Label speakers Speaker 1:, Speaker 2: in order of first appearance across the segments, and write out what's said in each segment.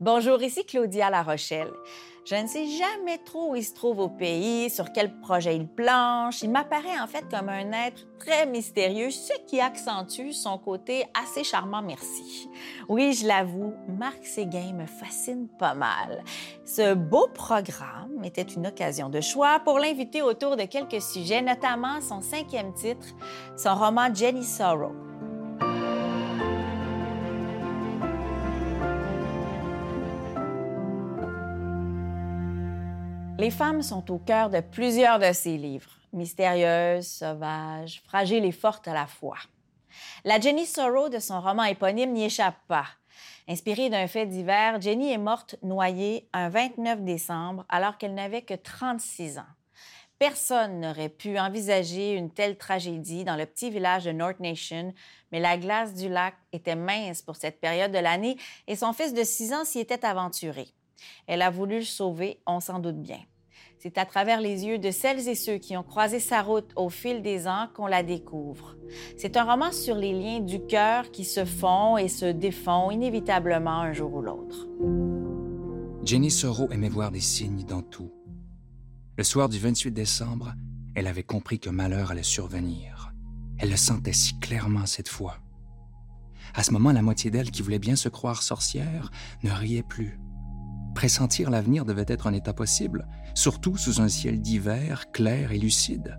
Speaker 1: Bonjour, ici Claudia La Rochelle. Je ne sais jamais trop où il se trouve au pays, sur quel projet il planche. Il m'apparaît en fait comme un être très mystérieux, ce qui accentue son côté assez charmant, merci. Oui, je l'avoue, Marc Séguin me fascine pas mal. Ce beau programme était une occasion de choix pour l'inviter autour de quelques sujets, notamment son cinquième titre, son roman Jenny Sorrow. Les femmes sont au cœur de plusieurs de ses livres, mystérieuses, sauvages, fragiles et fortes à la fois. La Jenny Sorrow de son roman éponyme n'y échappe pas. Inspirée d'un fait divers, Jenny est morte noyée un 29 décembre alors qu'elle n'avait que 36 ans. Personne n'aurait pu envisager une telle tragédie dans le petit village de North Nation, mais la glace du lac était mince pour cette période de l'année et son fils de 6 ans s'y était aventuré. Elle a voulu le sauver, on s'en doute bien. C'est à travers les yeux de celles et ceux qui ont croisé sa route au fil des ans qu'on la découvre. C'est un roman sur les liens du cœur qui se font et se défont inévitablement un jour ou l'autre.
Speaker 2: Jenny Soro aimait voir des signes dans tout. Le soir du 28 décembre, elle avait compris que malheur allait survenir. Elle le sentait si clairement cette fois. À ce moment, la moitié d'elle, qui voulait bien se croire sorcière, ne riait plus. Pressentir l'avenir devait être un état possible, surtout sous un ciel d'hiver clair et lucide.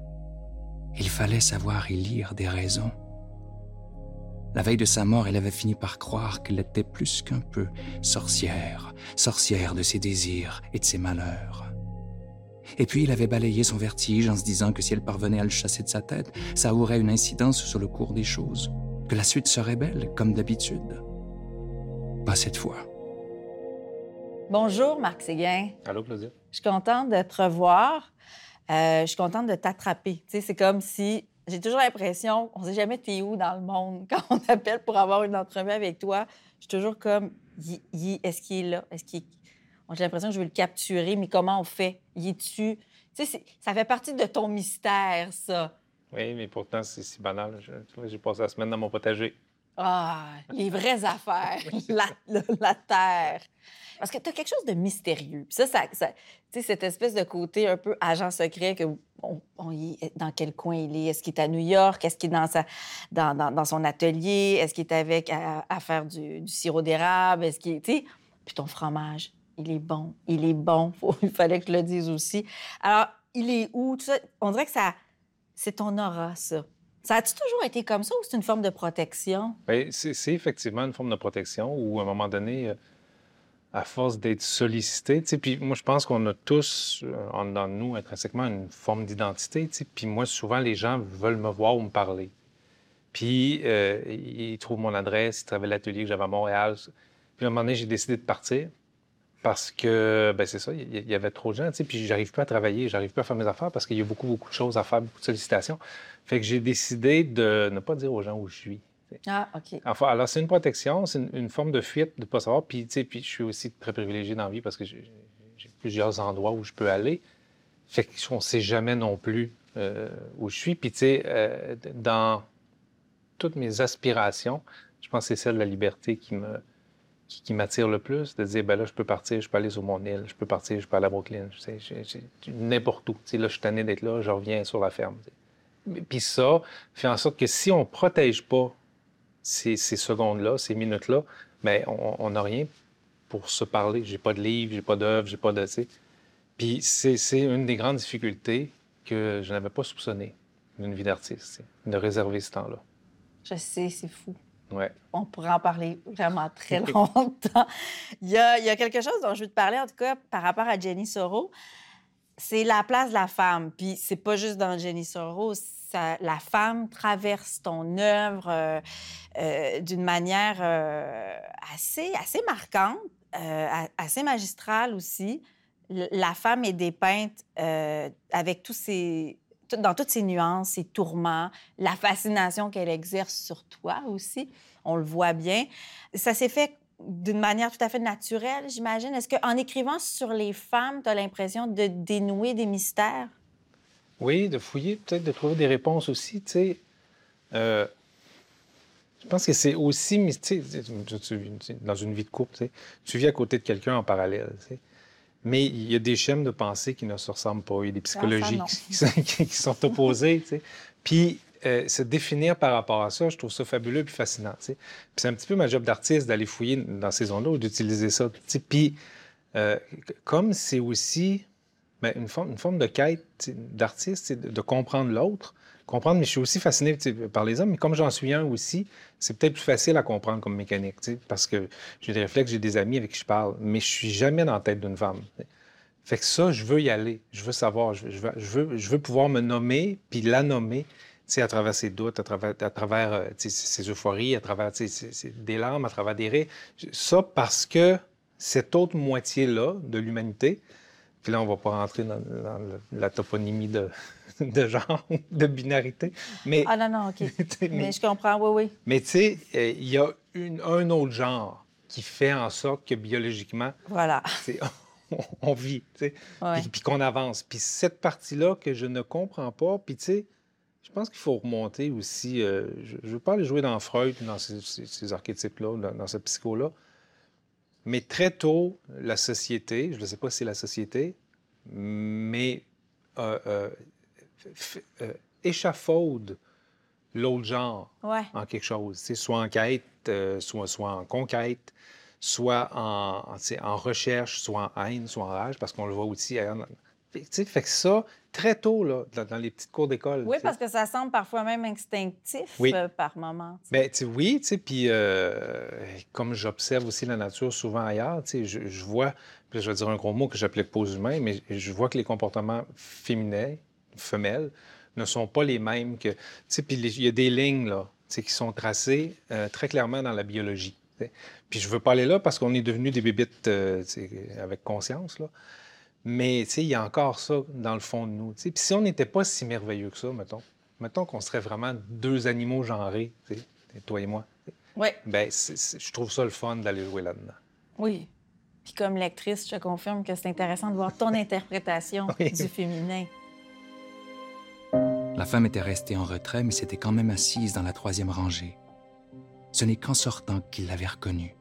Speaker 2: Il fallait savoir y lire des raisons. La veille de sa mort, elle avait fini par croire qu'elle était plus qu'un peu sorcière, sorcière de ses désirs et de ses malheurs. Et puis il avait balayé son vertige en se disant que si elle parvenait à le chasser de sa tête, ça aurait une incidence sur le cours des choses, que la suite serait belle, comme d'habitude. Pas cette fois.
Speaker 1: Bonjour, Marc Séguin.
Speaker 3: Allô, Claudia.
Speaker 1: Je suis contente de te revoir. Euh, je suis contente de t'attraper. c'est comme si j'ai toujours l'impression, on ne sait jamais t'es où dans le monde quand on appelle pour avoir une entrevue avec toi. Je suis toujours comme, est-ce qu'il est là? Est-ce qu'il J'ai l'impression que je veux le capturer, mais comment on fait? Y es-tu? Tu sais, ça fait partie de ton mystère, ça.
Speaker 3: Oui, mais pourtant, c'est si banal. J'ai passé la semaine dans mon potager.
Speaker 1: Ah, les vraies affaires, la, la, terre. Parce que tu as quelque chose de mystérieux. Puis ça, ça, ça tu sais, cette espèce de côté un peu agent secret que on, dans quel coin il est? Est-ce qu'il est à New York? Est-ce qu'il est dans, sa, dans, dans, son atelier? Est-ce qu'il est avec à, faire du, sirop d'érable? Est-ce qu'il tu sais, puis ton fromage, il est bon, il est bon. il fallait que je le dise aussi. Alors, il est où? Tout ça, on dirait que ça, c'est ton aura, ça. Ça a-tu toujours été comme ça ou c'est une forme de protection?
Speaker 3: Bien, c'est effectivement une forme de protection où, à un moment donné, euh, à force d'être sollicité, puis moi, je pense qu'on a tous, euh, en dans nous, intrinsèquement, une forme d'identité, puis moi, souvent, les gens veulent me voir ou me parler. Puis, euh, ils trouvent mon adresse, ils travaillent l'atelier que j'avais à Montréal. Puis, à un moment donné, j'ai décidé de partir parce que, ben c'est ça, il y, avait trop de gens, tu sais, puis j'arrive plus à travailler, j'arrive plus à faire mes affaires parce qu'il y a beaucoup, beaucoup de choses à faire, beaucoup de sollicitations. Fait que j'ai décidé de ne pas dire aux gens où je suis.
Speaker 1: Ah, OK.
Speaker 3: Enfin, alors, c'est une protection, c'est une, forme de fuite de ne pas savoir. Puis, tu sais, puis je suis aussi très privilégié dans la vie parce que j'ai plusieurs endroits où je peux aller. Fait qu'on ne sait jamais non plus euh, où je suis. Puis, tu sais, euh, dans toutes mes aspirations, je pense que c'est celle de la liberté qui me qui, m'attire le plus, de dire, ben là, je peux partir, je peux aller sur mon île, je peux partir, je peux aller à Brooklyn, n'importe où. sais, là, je suis tanné d'être là, je reviens sur la ferme. Puis ça fait en sorte que si on ne protège pas ces, secondes-là, ces minutes-là, bien, on n'a rien pour se parler. J'ai pas de livre, j'ai pas d'œuvre, j'ai pas de. Puis c'est une des grandes difficultés que je n'avais pas soupçonné d'une vie d'artiste, de réserver ce temps-là.
Speaker 1: Je sais, c'est fou.
Speaker 3: Ouais.
Speaker 1: On pourrait en parler vraiment très longtemps. il, y a, il y a quelque chose dont je veux te parler, en tout cas, par rapport à Jenny Soro c'est la place de la femme. Puis c'est pas juste dans Jenny Sorrow, la femme traverse ton œuvre euh, euh, d'une manière euh, assez, assez marquante, assez magistrale aussi. La femme est dépeinte avec tous ses, dans toutes ses nuances, ses tourments, la fascination qu'elle exerce sur toi aussi. On le voit bien. Ça s'est fait d'une manière tout à fait naturelle, j'imagine. Est-ce qu'en écrivant sur les femmes, tu as l'impression de dénouer des mystères?
Speaker 3: Oui, de fouiller, peut-être de trouver des réponses aussi. Tu sais, euh, Je pense que c'est aussi, tu sais, dans une vie de couple, tu vis à côté de quelqu'un en parallèle. Mais il y a des schèmes de pensée qui ne se ressemblent pas. Il y a des psychologies
Speaker 1: non.
Speaker 3: qui, sont- qui sont opposées. tu sais. Puis euh, se définir par rapport à ça, je trouve ça fabuleux puis fascinant. tu sais. Puis c'est un petit peu ma job d'artiste d'aller fouiller dans ces zones-là ou d'utiliser ça. tu sais. Puis euh, comme c'est aussi ben, une, forme, de quête d'artiste, c'est de, comprendre l'autre. Comprendre, mais je suis aussi fasciné par les hommes, mais comme j'en suis un aussi, c'est peut-être plus facile à comprendre comme mécanique, parce que j'ai des réflexes, j'ai des amis avec qui je parle, mais je suis jamais dans la tête d'une femme. Fait que ça, je veux y aller, je veux savoir, je veux, je veux, pouvoir me nommer, puis la nommer, à travers ses doutes, à travers, euh, ses euphories, à travers ses- des larmes, à travers des rires. Ça parce que cette autre moitié-là de l'humanité, puis là, on va pas rentrer dans, la toponymie de, de genre, de binarité, mais,
Speaker 1: Ah non, non, OK.
Speaker 3: mais,
Speaker 1: Mais je comprends, oui, oui.
Speaker 3: mais tu sais, euh, il y a une- un autre genre qui fait en sorte que biologiquement,
Speaker 1: Voilà.
Speaker 3: on, vit, tu sais,
Speaker 1: Ouais.
Speaker 3: puis, puis qu'on avance. Puis cette partie-là que je ne comprends pas, puis tu sais, je pense qu'il faut remonter aussi. euh, je ne veux pas aller jouer dans Freud, dans ces, ces- ces archétypes-là, dans, dans ce psycho-là. Mais très tôt, la société, je ne sais pas si c'est la société, mais euh, euh, euh, échafaude l'autre genre
Speaker 1: Ouais.
Speaker 3: en quelque chose. Sais, soit en quête, soit, soit en conquête, soit en, en, en recherche, soit en haine, soit en rage, parce qu'on le voit aussi ailleurs. dans- Fait, fait que ça, très tôt, là, dans, dans les petites cours d'école.
Speaker 1: Oui, parce que ça semble parfois même instinctif
Speaker 3: Oui.
Speaker 1: euh, par moment. tu sais.
Speaker 3: Ben, tu sais, oui, tu sais, puis euh, comme j'observe aussi la nature souvent ailleurs, tu sais, je, je vois, je vais dire un gros mot que j'applique pas aux humains, mais je vois que les comportements féminins, femelles, ne sont pas les mêmes que... Tu sais, puis il y a des lignes, là, qui sont tracées euh, très clairement dans la biologie. tu sais. Puis je veux pas aller là parce qu'on est devenus des bébites avec conscience, là. Mais, tu sais, il y a encore ça dans le fond de nous, tu sais. Puis si on n'était pas si merveilleux que ça, mettons, mettons qu'on serait vraiment deux animaux genrés, tu sais, toi et moi,
Speaker 1: Oui,
Speaker 3: ben, je trouve ça le fun d'aller jouer là-dedans.
Speaker 1: oui. Puis comme lectrice, je te confirme que c'est intéressant de voir ton interprétation
Speaker 3: Oui.
Speaker 1: du féminin.
Speaker 2: La femme était restée en retrait, mais s'était quand même assise dans la troisième rangée. Ce n'est qu'en sortant qu'il l'avait reconnue.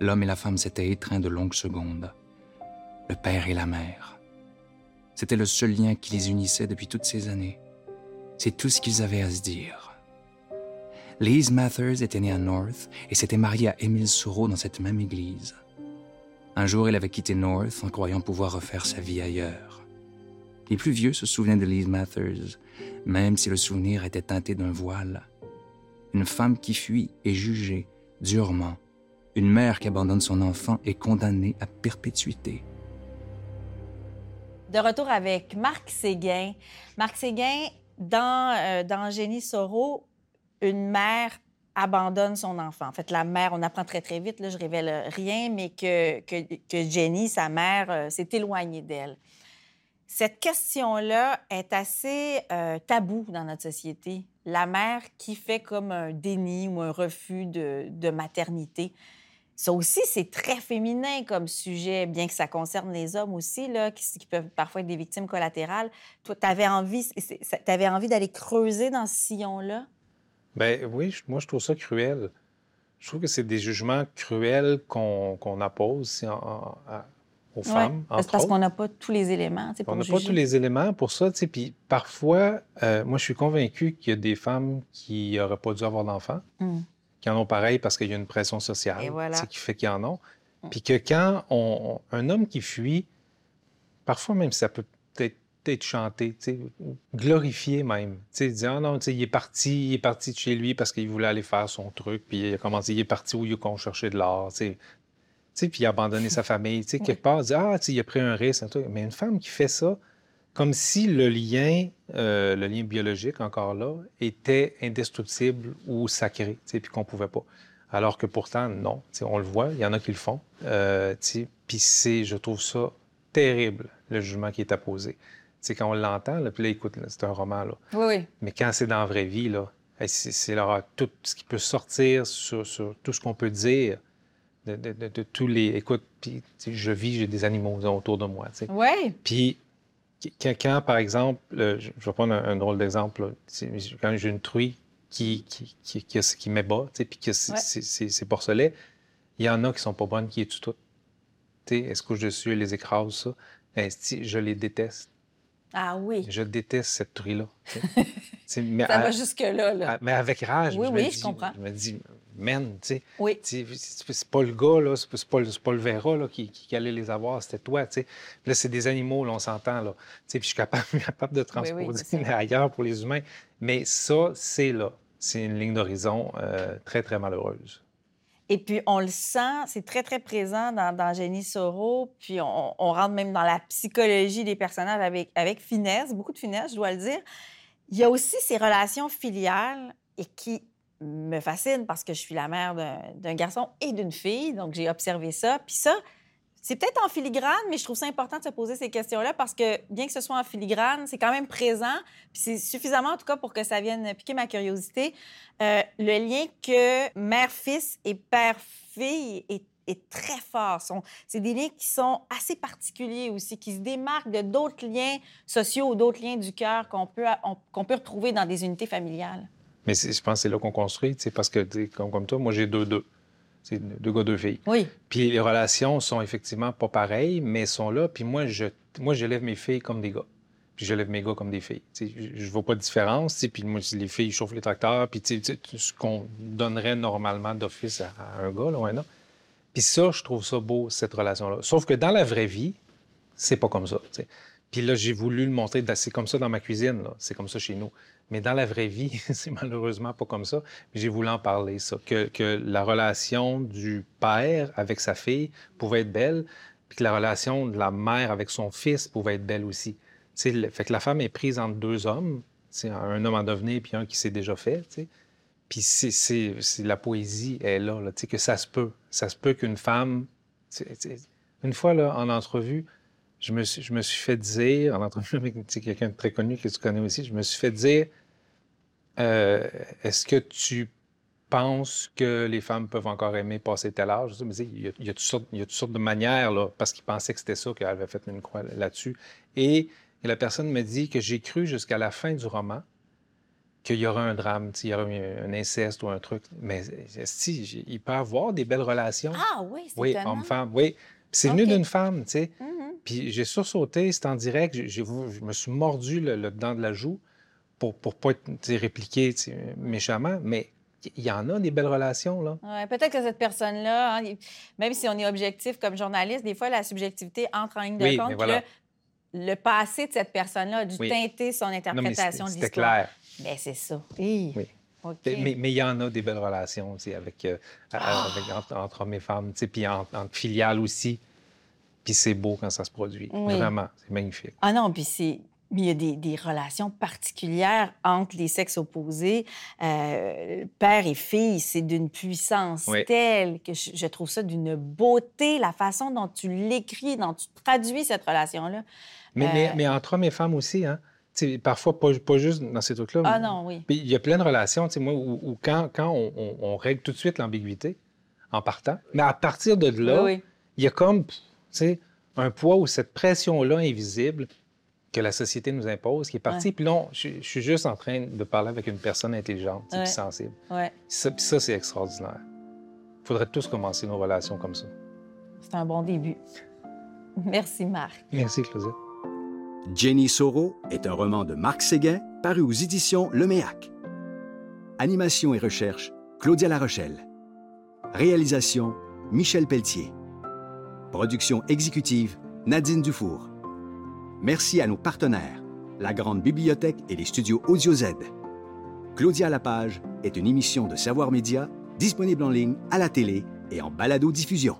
Speaker 2: L'homme et la femme s'étaient étreints de longues secondes. Le père et la mère. C'était le seul lien qui les unissait depuis toutes ces années. C'est tout ce qu'ils avaient à se dire. Lise Mathers était née à North et s'était mariée à Émile Soureau dans cette même église. Un jour, elle avait quitté North en croyant pouvoir refaire sa vie ailleurs. Les plus vieux se souvenaient de Lise Mathers, même si le souvenir était teinté d'un voile. Une femme qui fuit est jugée durement. Une mère qui abandonne son enfant est condamnée à perpétuité.
Speaker 1: De retour avec Marc Séguin. Marc Séguin, dans, euh, dans Soro, une mère abandonne son enfant. En fait, la mère, on apprend très, très vite, là, je révèle rien, mais que, que, Jenny, sa mère, euh, s'est éloignée d'elle. Cette question-là est assez euh, taboue dans notre société. La mère qui fait comme un déni ou un refus de maternité. Ça aussi, c'est très féminin comme sujet, bien que ça concerne les hommes aussi, là, qui, qui peuvent parfois être des victimes collatérales. Toi, tu avais envie, avais envie d'aller creuser dans ce sillon-là?
Speaker 3: Ben oui, moi, je trouve ça cruel. Je trouve que c'est des jugements cruels qu'on en- en- à- aux
Speaker 1: Ouais,
Speaker 3: femmes, entre
Speaker 1: parce qu'on n'a pas tous les éléments pour
Speaker 3: On n'a pas tous les éléments pour ça. Puis parfois, euh, moi, je suis convaincu qu'il y a des femmes qui n'auraient pas dû avoir d'enfants,
Speaker 1: Hum.
Speaker 3: Qui en ont pareil parce qu'il y a une pression sociale,
Speaker 1: voilà.
Speaker 3: sais, qui fait qu'ils en ont.
Speaker 1: Mm.
Speaker 3: Puis que quand on, on- un homme qui fuit, parfois même ça peut peut-être être chanté, glorifié même. Tu sais, ah non, il est parti, il est parti de chez lui parce qu'il voulait aller faire son truc, puis il a commencé, il est parti où il a chercher de tu sais. Sais, puis il a abandonné sa famille. Tu sais, quelque part, dire, ah, tu sais, il a pris un risque, un truc. Mais une femme qui fait ça, comme si le lien, euh, le lien biologique, encore là, était indestructible ou sacré, puis qu'on pouvait pas. Alors que pourtant, non. On le voit, il y en a qui le font. Euh, puis c'est, je trouve ça terrible, le jugement qui est apposé. Sais, quand on l'entend, puis là, écoute, c'est un roman, là.
Speaker 1: Oui, oui.
Speaker 3: Mais quand c'est dans la vraie vie, là, c'est c'est tout ce qui peut sortir sur, sur tout ce qu'on peut dire de, de- de- de tous les. Écoute, puis, je vis, j'ai des animaux autour de moi. tu sais.
Speaker 1: Oui.
Speaker 3: Puis, quand, quand, par exemple, je vais prendre un, un drôle d'exemple, quand j'ai une truie qui, qui, qui, qui, qui m'ébat, puis que c'est porcelets. Il y en a qui sont pas bonnes, qui est tout. Est-ce que je suis, les écrase, ça? je les déteste.
Speaker 1: Ah oui.
Speaker 3: Je déteste cette truie-là.
Speaker 1: ça va jusque-là. Là.
Speaker 3: Mais avec rage,
Speaker 1: oui,
Speaker 3: je,
Speaker 1: oui,
Speaker 3: me
Speaker 1: je comprends.
Speaker 3: je me dis, man, tu sais,
Speaker 1: oui.
Speaker 3: c'est pas le gars, là, c'est pas, pas, le Vera là, qui, qui, allait les avoir, c'était toi. tu sais. Là, c'est des animaux, là, on s'entend. Là. Puis je suis capable, capable de transposer ailleurs pour les humains. Mais ça, c'est là. C'est une ligne d'horizon euh, très, très malheureuse.
Speaker 1: Et puis, on le sent, c'est très, très présent dans, dans Jenny Soro. Puis, on, rentre même dans la psychologie des personnages avec, avec finesse, beaucoup de finesse, je dois le dire. Il y a aussi ces relations filiales et qui me fascinent parce que je suis la mère d'un garçon et d'une fille. Donc, j'ai observé ça. Puis ça, c'est peut-être en filigrane, mais je trouve ça important de se poser ces questions-là parce que bien que ce soit en filigrane, c'est quand même présent. Puis c'est suffisamment, en tout cas, pour que ça vienne piquer ma curiosité. Euh, le lien que mère-fils et père-fille est, très fort. C'est des liens qui sont assez particuliers aussi, qui se démarquent de d'autres liens sociaux ou d'autres liens du cœur qu'on peut retrouver dans des unités familiales.
Speaker 3: Mais je pense que c'est là qu'on construit, parce que, comme, comme toi, moi, j'ai deux, deux. C'est deux gars, deux filles.
Speaker 1: Oui.
Speaker 3: Puis les relations sont effectivement pas pareilles, mais sont là. Puis moi, je, moi, j'élève mes filles comme des gars. Puis j'élève mes gars comme des filles. je ne vois pas de différence. Puis moi, les filles chauffent les tracteurs. Puis ce qu'on donnerait normalement d'office à, un gars, là, un Puis ça, je trouve ça beau, cette relation-là. Sauf que dans la vraie vie, c'est pas comme ça. Puis là, j'ai voulu le montrer. C'est comme ça dans ma cuisine. C'est comme ça chez nous. Mais dans la vraie vie, c'est malheureusement pas comme ça. J'ai voulu en parler, ça. Que, la relation du père avec sa fille pouvait être belle, puis que la relation de la mère avec son fils pouvait être belle aussi. T'sais, fait que la femme est prise entre deux hommes, un homme en devenir puis un qui s'est déjà fait. T'sais. Puis c'est, la poésie est là, là que ça se peut. Ça se peut qu'une femme. Une fois, là, en entrevue, je me, suis, je me suis fait dire, en entrevue avec quelqu'un de très connu que tu connais aussi, je me suis fait dire euh, Est-ce que tu penses que les femmes peuvent encore aimer passer tel âge? Je me dis, il, y a, il, y a toutes sortes, il y a toutes sortes de manières, là, parce qu'ils pensaient que c'était ça, qu'elle avait fait une croix là-dessus. Et, la personne me dit que j'ai cru jusqu'à la fin du roman qu'il y aura un drame, il y aura un inceste ou un truc. Mais si, il peut avoir des belles relations.
Speaker 1: Ah oui, c'est
Speaker 3: Oui, homme-femme, oui. C'est venu d'une femme, tu sais. Mm-hmm. Puis j'ai sursauté, c'est en direct, je me suis mordu le, le, dent de la joue pour ne pas être répliqué méchamment, mais il y en a des belles relations, là.
Speaker 1: Ouais, peut-être que cette personne-là, hein, même si on est objectif comme journaliste, des fois, la subjectivité entre en ligne de
Speaker 3: oui,
Speaker 1: compte.
Speaker 3: Mais voilà.
Speaker 1: le, passé de cette personne-là a dû teinter son interprétation de l'histoire.
Speaker 3: C'était clair.
Speaker 1: Mais c'est ça.
Speaker 3: Oui. Mais, mais, il y en a des belles relations avec, euh, ah! entre, hommes et femmes, puis entre, entre filiales aussi. Puis c'est beau quand ça se produit. Vraiment, c'est magnifique.
Speaker 1: Ah non, puis c'est il y a des, des, relations particulières entre les sexes opposés. Euh, père et fille, c'est d'une puissance telle que je, trouve ça d'une beauté, la façon dont tu l'écris, dont tu traduis cette relation-là.
Speaker 3: Mais, mais, euh, mais, entre hommes et femmes aussi, hein? parfois, pas, pas, juste dans ces trucs-là.
Speaker 1: Ah non, oui.
Speaker 3: il y a plein de relations, moi, où, quand, quand on, on, règle tout de suite l'ambiguïté en partant, mais à partir de là, il y a comme un poids où cette pression-là invisible que la société nous impose qui est partie. Puis là, je, suis juste en train de parler avec une personne intelligente et sensible.
Speaker 1: Ouais.
Speaker 3: Ça, puis ça, c'est extraordinaire. Il faudrait tous commencer nos relations comme ça.
Speaker 1: C'est un bon début. Merci, Marc.
Speaker 3: Merci, Claudette.
Speaker 4: Jenny Soro est un roman de Marc Séguin paru aux éditions Le Méac. Animation et recherche, Claudia Larochelle. Réalisation, Michel Pelletier. Production exécutive, Nadine Dufour. Merci à nos partenaires, la Grande Bibliothèque et les studios Audio Z. Claudia Lapage est une émission de Savoir Média disponible en ligne, à la télé et en balado-diffusion.